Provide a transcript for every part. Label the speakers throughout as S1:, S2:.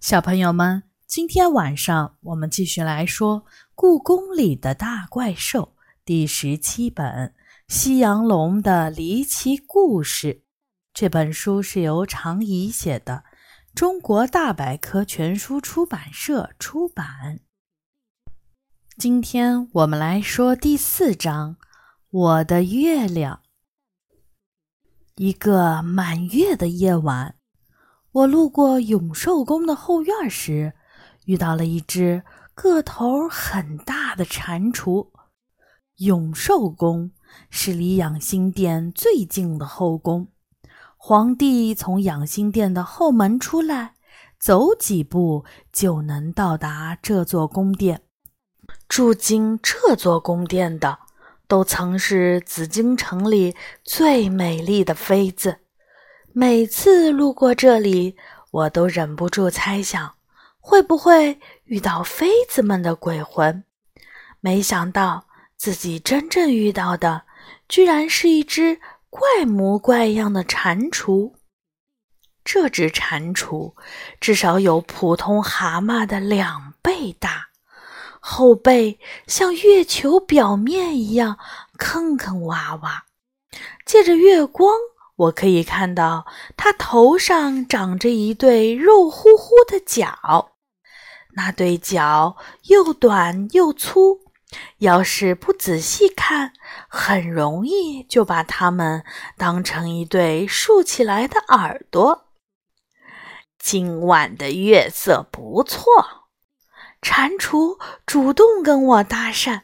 S1: 小朋友们，今天晚上我们继续来说《故宫里的大怪兽》第十七本《西洋龙的离奇故事》。这本书是由常怡写的，中国大百科全书出版社出版。今天我们来说第四章《我的月亮》。一个满月的夜晚。我路过永寿宫的后院时，遇到了一只个头很大的蟾蜍。永寿宫是离养心殿最近的后宫，皇帝从养心殿的后门出来，走几步就能到达这座宫殿。住进这座宫殿的，都曾是紫禁城里最美丽的妃子。每次路过这里，我都忍不住猜想，会不会遇到妃子们的鬼魂？没想到自己真正遇到的，居然是一只怪模怪样的蟾蜍。这只蟾蜍至少有普通蛤蟆的两倍大，后背像月球表面一样坑坑洼洼，借着月光。我可以看到它头上长着一对肉乎乎的角，那对角又短又粗，要是不仔细看，很容易就把它们当成一对竖起来的耳朵。今晚的月色不错，蟾蜍主动跟我搭讪。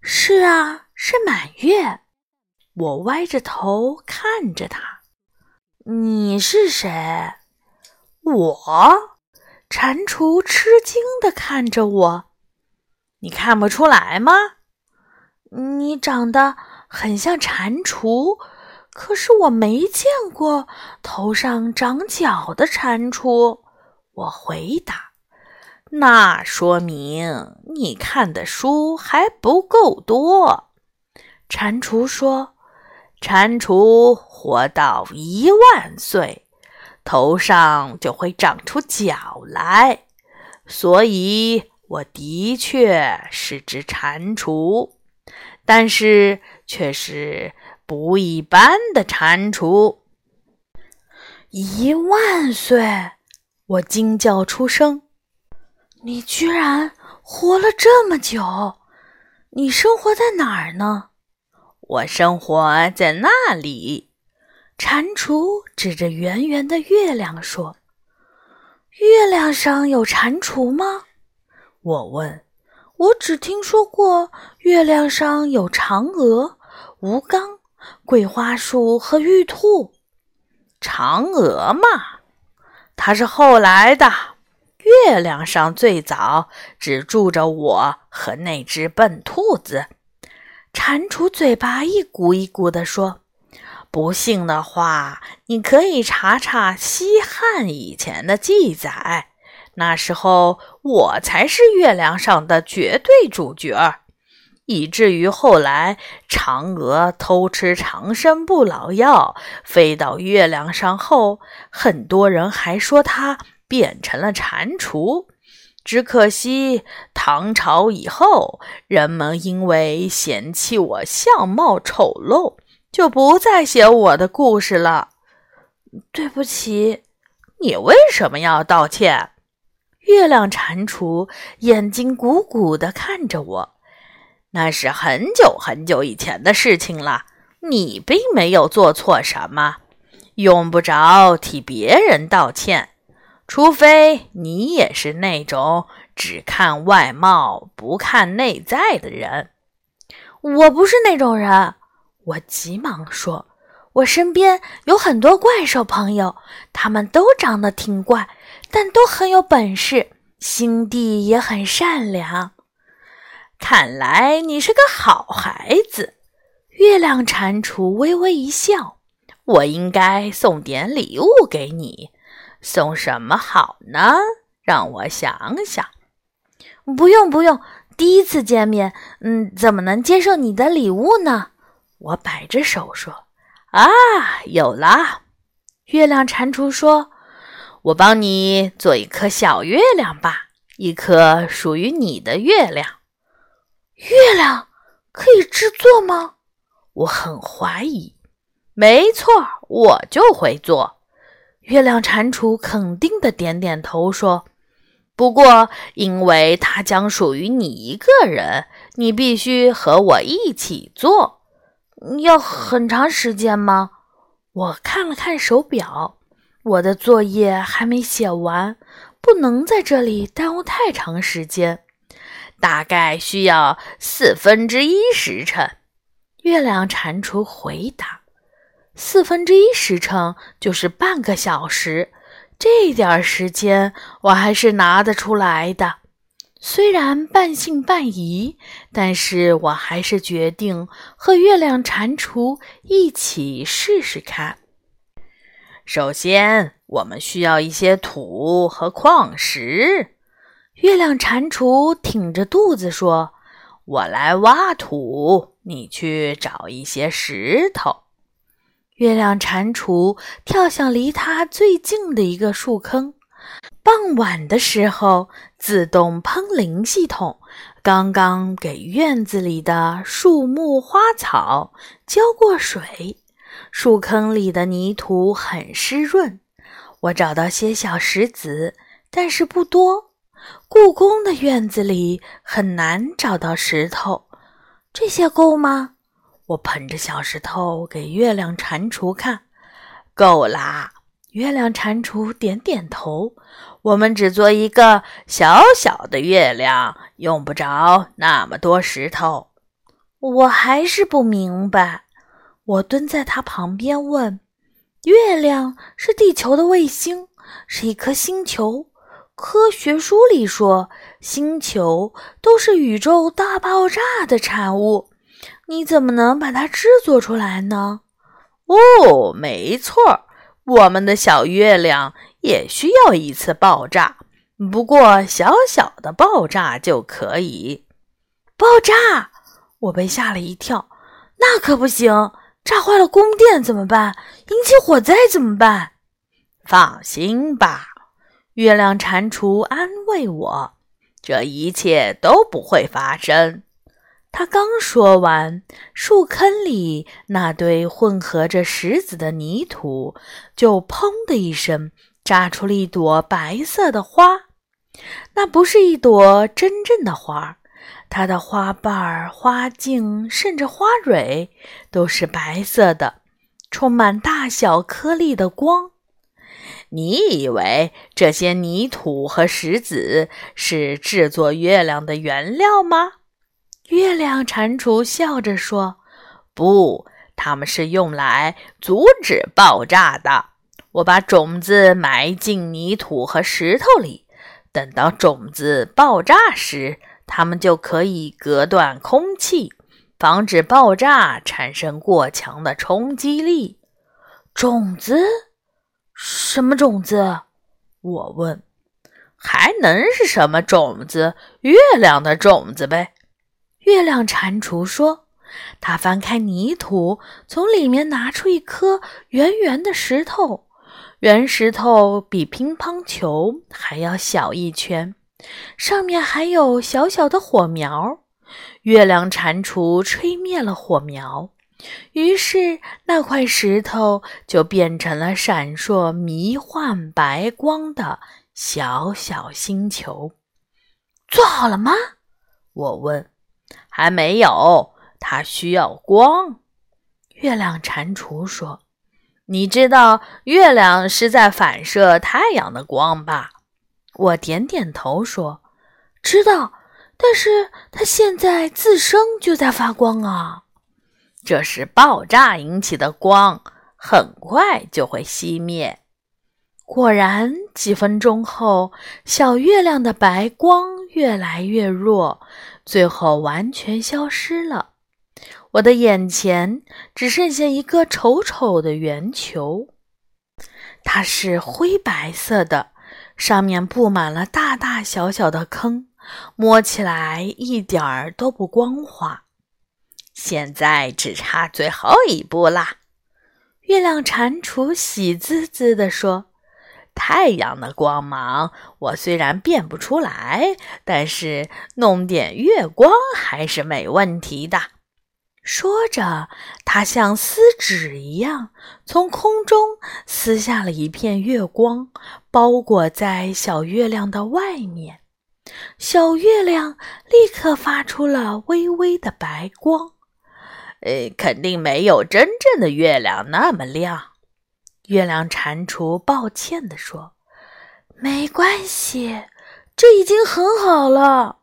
S1: 是啊，是满月。我歪着头看着他，你是谁？我，蟾蜍吃惊的看着我，你看不出来吗？你长得很像蟾蜍，可是我没见过头上长角的蟾蜍。我回答，那说明你看的书还不够多。蟾蜍说。蟾蜍活到一万岁，头上就会长出角来，所以我的确是只蟾蜍，但是却是不一般的蟾蜍。一万岁！我惊叫出声：“你居然活了这么久！你生活在哪儿呢？”我生活在那里，蟾蜍指着圆圆的月亮说：“月亮上有蟾蜍吗？”我问。我只听说过月亮上有嫦娥、吴刚、桂花树和玉兔。嫦娥嘛，它是后来的。月亮上最早只住着我和那只笨兔子。蟾蜍嘴巴一鼓一鼓地说：“不信的话，你可以查查西汉以前的记载。那时候我才是月亮上的绝对主角，以至于后来嫦娥偷吃长生不老药，飞到月亮上后，很多人还说她变成了蟾蜍。”只可惜，唐朝以后，人们因为嫌弃我相貌丑陋，就不再写我的故事了。对不起，你为什么要道歉？月亮蟾蜍眼睛鼓鼓地看着我。那是很久很久以前的事情了，你并没有做错什么，用不着替别人道歉。除非你也是那种只看外貌不看内在的人，我不是那种人。我急忙说：“我身边有很多怪兽朋友，他们都长得挺怪，但都很有本事，心地也很善良。看来你是个好孩子。”月亮蟾蜍微微一笑：“我应该送点礼物给你。”送什么好呢？让我想想。不用不用，第一次见面，嗯，怎么能接受你的礼物呢？我摆着手说：“啊，有了。”月亮蟾蜍说：“我帮你做一颗小月亮吧，一颗属于你的月亮。
S2: 月亮可以制作吗？
S1: 我很怀疑。没错，我就会做。月亮蟾蜍肯定的点点头说。不过，因为它将属于你一个人，你必须和我一起做。
S2: 要很长时间吗？
S1: 我看了看手表，我的作业还没写完，不能在这里耽误太长时间。大概需要四分之一时辰。月亮蟾蜍回答：“四分之一时辰就是半个小时。”这点时间我还是拿得出来的，虽然半信半疑，但是我还是决定和月亮蟾蜍一起试试看。首先，我们需要一些土和矿石。月亮蟾蜍挺着肚子说：“我来挖土，你去找一些石头。”月亮蟾蜍跳向离它最近的一个树坑。傍晚的时候，自动喷淋系统刚刚给院子里的树木花草浇过水，树坑里的泥土很湿润。我找到些小石子，但是不多。故宫的院子里很难找到石头，这些够吗？我捧着小石头给月亮蟾蜍看，够啦。月亮蟾蜍点点头。我们只做一个小小的月亮，用不着那么多石头。
S2: 我还是不明白。我蹲在他旁边问：“月亮是地球的卫星，是一颗星球。科学书里说，星球都是宇宙大爆炸的产物。”你怎么能把它制作出来呢？
S1: 哦，没错，我们的小月亮也需要一次爆炸，不过小小的爆炸就可以。
S2: 爆炸！我被吓了一跳。那可不行，炸坏了宫殿怎么办？引起火灾怎么办？
S1: 放心吧，月亮蟾蜍安慰我，这一切都不会发生。他刚说完，树坑里那堆混合着石子的泥土就“砰”的一声炸出了一朵白色的花。那不是一朵真正的花，它的花瓣、花茎甚至花蕊都是白色的，充满大小颗粒的光。你以为这些泥土和石子是制作月亮的原料吗？月亮蟾蜍笑着说：“不，它们是用来阻止爆炸的。我把种子埋进泥土和石头里，等到种子爆炸时，它们就可以隔断空气，防止爆炸产生过强的冲击力。”
S2: 种子？什么种子？
S1: 我问。还能是什么种子？月亮的种子呗。月亮蟾蜍说：“他翻开泥土，从里面拿出一颗圆圆的石头。圆石头比乒乓球还要小一圈，上面还有小小的火苗。月亮蟾蜍吹灭了火苗，于是那块石头就变成了闪烁迷幻白光的小小星球。
S2: 做好了吗？
S1: 我问。”还没有，它需要光。月亮蟾蜍说：“你知道月亮是在反射太阳的光吧？”我点点头说：“
S2: 知道，但是它现在自身就在发光啊。
S1: 这是爆炸引起的光，很快就会熄灭。”果然，几分钟后，小月亮的白光越来越弱。最后完全消失了，我的眼前只剩下一个丑丑的圆球，它是灰白色的，上面布满了大大小小的坑，摸起来一点儿都不光滑。现在只差最后一步啦！月亮蟾蜍喜滋滋地说：“太阳的光芒，我虽然变不出来，但是弄点月光还是没问题的。
S2: 说着，他像撕纸一样从空中撕下了一片月光，包裹在小月亮的外面。小月亮立刻发出了微微的白光。
S1: 呃，肯定没有真正的月亮那么亮。
S2: 月亮蟾蜍抱歉地说：“没关系，这已经很好了。”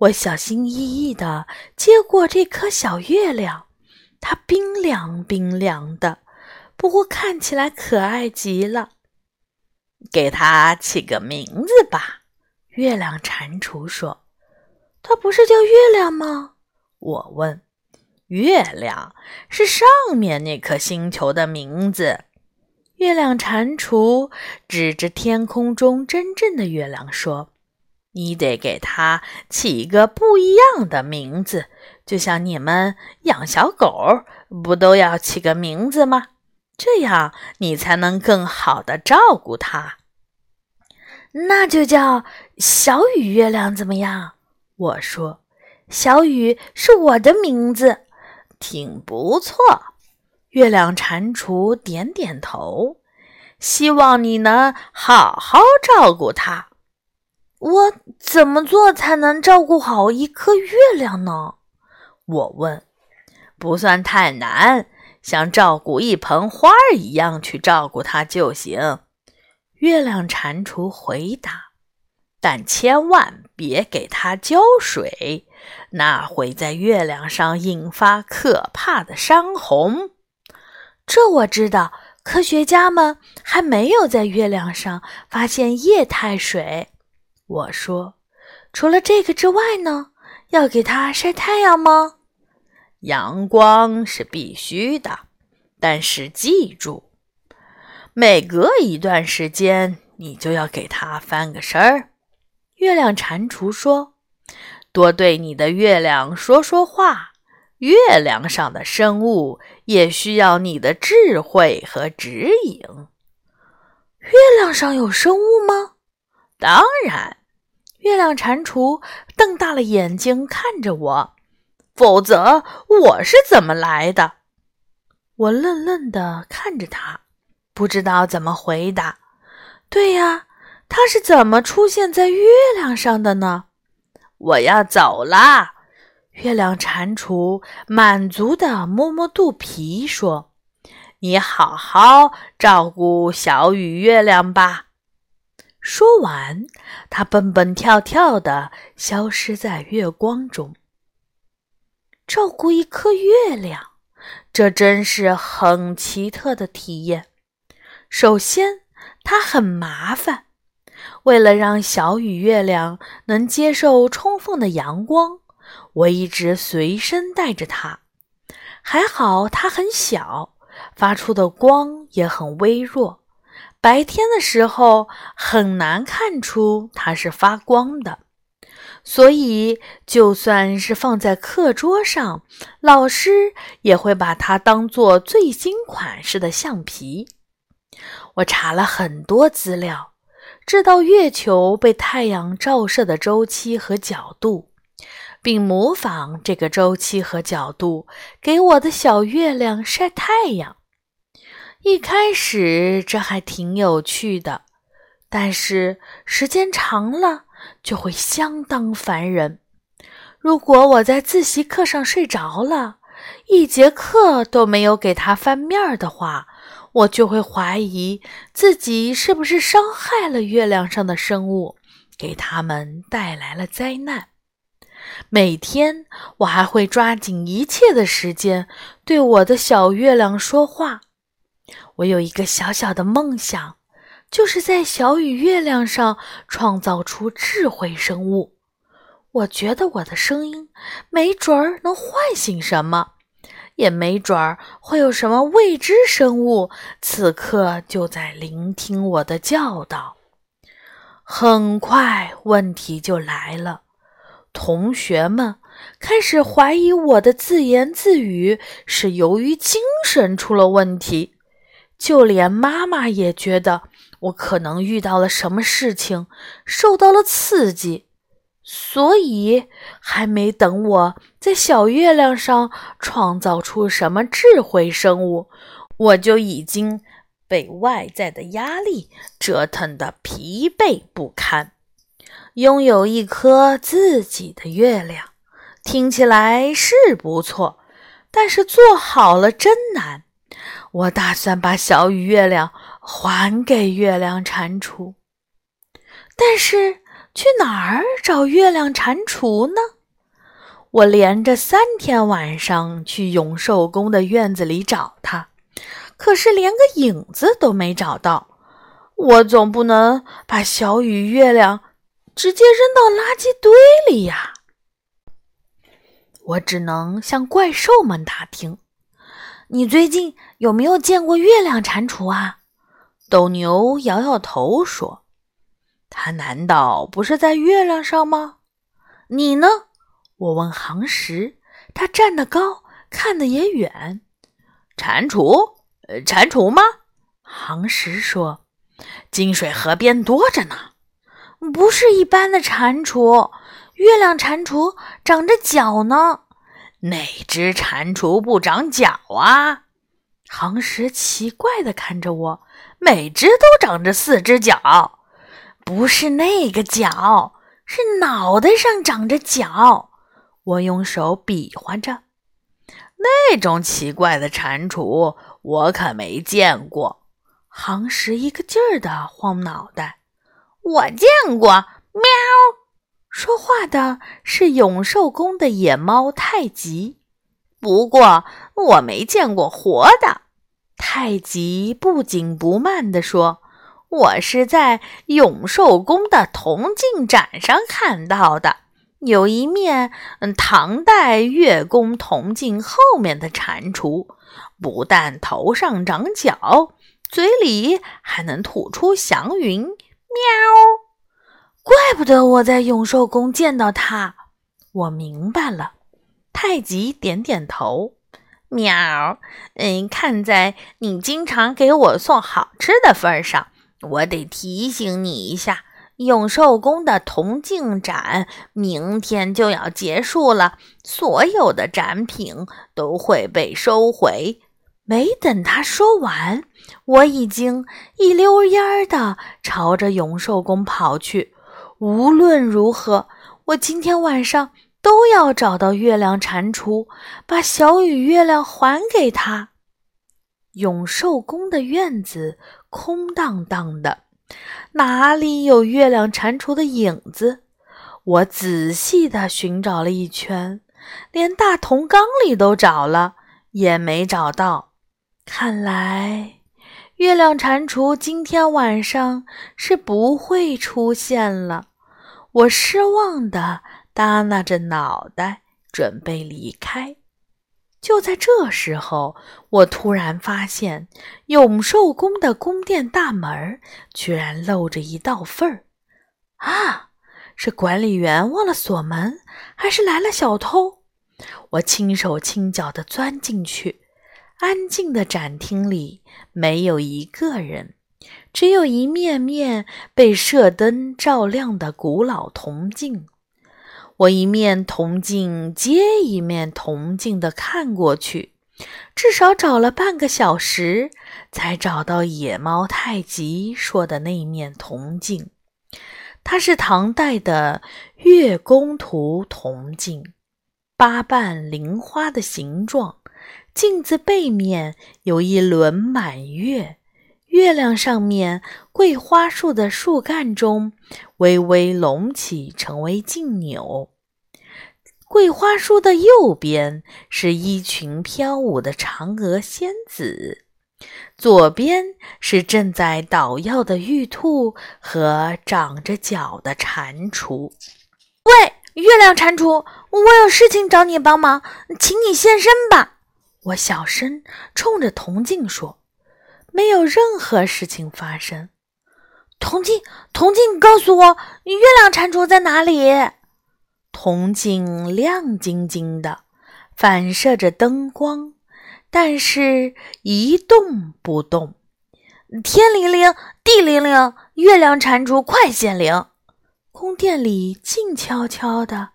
S2: 我小心翼翼地接过这颗小月亮，它冰凉冰凉的，不过看起来可爱极了。
S1: 给它起个名字吧，
S2: 月亮蟾蜍说。“它不是叫月亮吗？”
S1: 我问。“月亮是上面那颗星球的名字。”
S2: 月亮蟾蜍指着天空中真正的月亮说。
S1: 你得给它起一个不一样的名字，就像你们养小狗，不都要起个名字吗？这样你才能更好的照顾它。
S2: 那就叫小雨月亮怎么样？我说，小雨是我的名字，
S1: 挺不错。
S2: 月亮蟾蜍点点头，
S1: 希望你能好好照顾它。
S2: 我怎么做才能照顾好一颗月亮呢？
S1: 我问。不算太难，像照顾一盆花儿一样去照顾它就行。
S2: 月亮蟾蜍回答。
S1: 但千万别给它浇水，那会在月亮上引发可怕的山洪。
S2: 这我知道，科学家们还没有在月亮上发现液态水。我说：“除了这个之外呢？要给它晒太阳吗？
S1: 阳光是必须的，但是记住，每隔一段时间你就要给它翻个身儿。”
S2: 月亮蟾蜍说：“
S1: 多对你的月亮说说话，月亮上的生物也需要你的智慧和指引。”
S2: 月亮上有生物吗？
S1: 当然。
S2: 月亮蟾蜍瞪大了眼睛看着我，
S1: 否则我是怎么来的？
S2: 我愣愣地看着他，不知道怎么回答。对呀，他是怎么出现在月亮上的呢？
S1: 我要走啦！
S2: 月亮蟾蜍满足地摸摸肚皮说：“
S1: 你好好照顾小雨月亮吧。”
S2: 说完，它蹦蹦跳跳的消失在月光中。照顾一颗月亮，这真是很奇特的体验。首先，它很麻烦。为了让小雨月亮能接受充分的阳光，我一直随身带着它。还好它很小，发出的光也很微弱。白天的时候很难看出它是发光的，所以就算是放在课桌上，老师也会把它当做最新款式的橡皮。我查了很多资料，知道月球被太阳照射的周期和角度，并模仿这个周期和角度给我的小月亮晒太阳。一开始这还挺有趣的，但是时间长了就会相当烦人。如果我在自习课上睡着了，一节课都没有给他翻面的话，我就会怀疑自己是不是伤害了月亮上的生物，给他们带来了灾难。每天我还会抓紧一切的时间对我的小月亮说话。我有一个小小的梦想，就是在小雨月亮上创造出智慧生物。我觉得我的声音没准儿能唤醒什么，也没准儿会有什么未知生物此刻就在聆听我的教导。很快，问题就来了，同学们开始怀疑我的自言自语是由于精神出了问题。就连妈妈也觉得
S1: 我可能遇到了什么事情，受到了刺激，所以还没等我在小月亮上创造出什么智慧生物，我就已经被外在的压力折腾得疲惫不堪。拥有一颗自己的月亮，听起来是不错，但是做好了真难。我打算把小雨月亮还给月亮蟾蜍，但是去哪儿找月亮蟾蜍呢？我连着三天晚上去永寿宫的院子里找它，可是连个影子都没找到。我总不能把小雨月亮直接扔到垃圾堆里呀！我只能向怪兽们打听。你最近有没有见过月亮蟾蜍啊？斗牛摇摇头说：“它难道不是在月亮上吗？”你呢？我问杭石，他站得高，看得也远。蟾蜍？呃，蟾蜍吗？杭石说：“金水河边多着呢，不是一般的蟾蜍，月亮蟾蜍长着脚呢。”哪只蟾蜍不长脚啊？杭石奇怪地看着我，每只都长着四只脚，不是那个脚，是脑袋上长着角。我用手比划着，那种奇怪的蟾蜍我可没见过。杭石一个劲儿地晃脑袋，我见过，喵。说话的是永寿宫的野猫太极，不过我没见过活的。太极不紧不慢地说：“我是在永寿宫的铜镜展上看到的，有一面唐代月宫铜镜后面的蟾蜍，不但头上长角，嘴里还能吐出祥云，喵。”怪不得我在永寿宫见到他，我明白了。太极点点头，喵。嗯，看在你经常给我送好吃的份上，我得提醒你一下，永寿宫的铜镜展明天就要结束了，所有的展品都会被收回。没等他说完，我已经一溜烟儿的朝着永寿宫跑去。无论如何，我今天晚上都要找到月亮蟾蜍，把小雨月亮还给他。永寿宫的院子空荡荡的，哪里有月亮蟾蜍的影子？我仔细地寻找了一圈，连大铜缸里都找了，也没找到。看来，月亮蟾蜍今天晚上是不会出现了。我失望地耷拉着脑袋，准备离开。就在这时候，我突然发现永寿宫的宫殿大门居然露着一道缝儿。啊，是管理员忘了锁门，还是来了小偷？我轻手轻脚地钻进去，安静的展厅里没有一个人。只有一面面被射灯照亮的古老铜镜，我一面铜镜接一面铜镜的看过去，至少找了半个小时，才找到野猫太极说的那面铜镜。它是唐代的月宫图铜镜，八瓣菱花的形状，镜子背面有一轮满月。月亮上面，桂花树的树干中微微隆起，成为镜钮。桂花树的右边是一群飘舞的嫦娥仙子，左边是正在捣药的玉兔和长着脚的蟾蜍。喂，月亮蟾蜍，我有事情找你帮忙，请你现身吧！我小声冲着铜镜说。没有任何事情发生。铜镜，铜镜，告诉我，月亮蟾蜍在哪里？铜镜亮晶晶的，反射着灯光，但是一动不动。天灵灵，地灵灵，月亮蟾蜍快显灵！
S2: 宫殿里静悄悄的，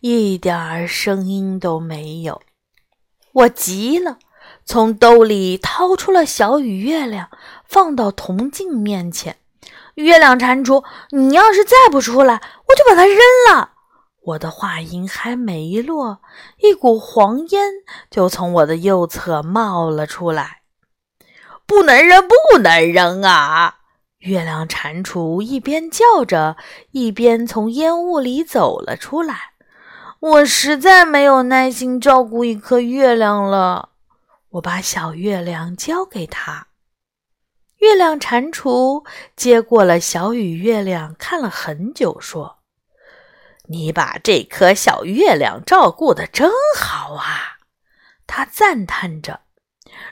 S2: 一点儿声音都没有。我急了，从兜里掏出了小雨月亮，放到铜镜面前。
S1: 月亮蟾蜍，你要是再不出来，我就把它扔了！
S2: 我的话音还没落，一股黄烟就从我的右侧冒了出来。
S1: 不能扔，不能扔啊！
S2: 月亮蟾蜍一边叫着，一边从烟雾里走了出来。
S1: 我实在没有耐心照顾一颗月亮了。
S2: 我把小月亮交给他。月亮蟾蜍接过了小雨月亮，看了很久，说：“
S1: 你把这颗小月亮照顾得真好啊！”
S2: 他赞叹着。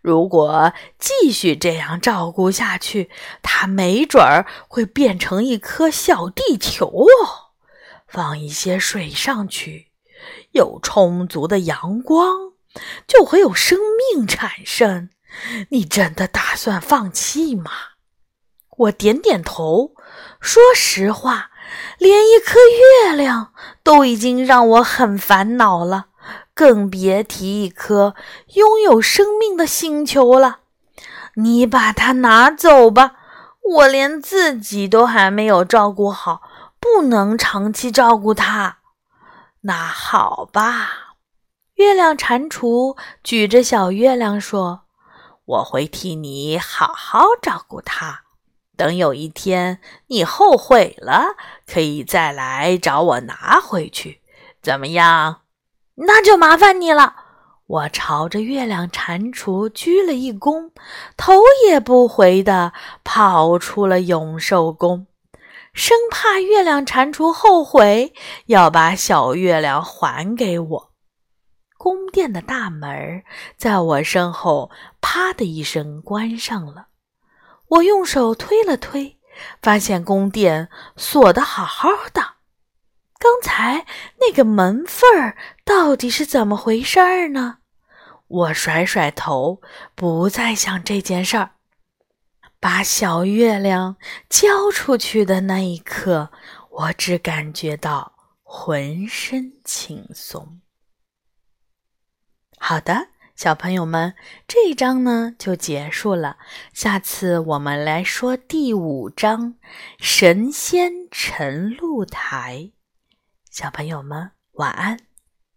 S2: 如果继续这样照顾下去，它没准儿会变成一颗小地球哦。放一些水上去，有充足的阳光，就会有生命产生。你真的打算放弃吗？我点点头。说实话，连一颗月亮都已经让我很烦恼了。更别提一颗拥有生命的星球了。你把它拿走吧，我连自己都还没有照顾好，不能长期照顾它。那好吧，月亮蟾蜍举着小月亮说：“我会替你好好照顾它。等有一天你后悔了，可以再来找我拿回去，怎么样？”
S1: 那就麻烦你了。
S2: 我朝着月亮蟾蜍鞠了一躬，头也不回地跑出了永寿宫，生怕月亮蟾蜍后悔要把小月亮还给我。宫殿的大门在我身后“啪”的一声关上了。我用手推了推，发现宫殿锁得好好的。刚才那个门缝儿到底是怎么回事儿呢？我甩甩头，不再想这件事儿。把小月亮交出去的那一刻，我只感觉到浑身轻松。好的，小朋友们，这一章呢就结束了。下次我们来说第五章《神仙沉露台》。小朋友们，晚安。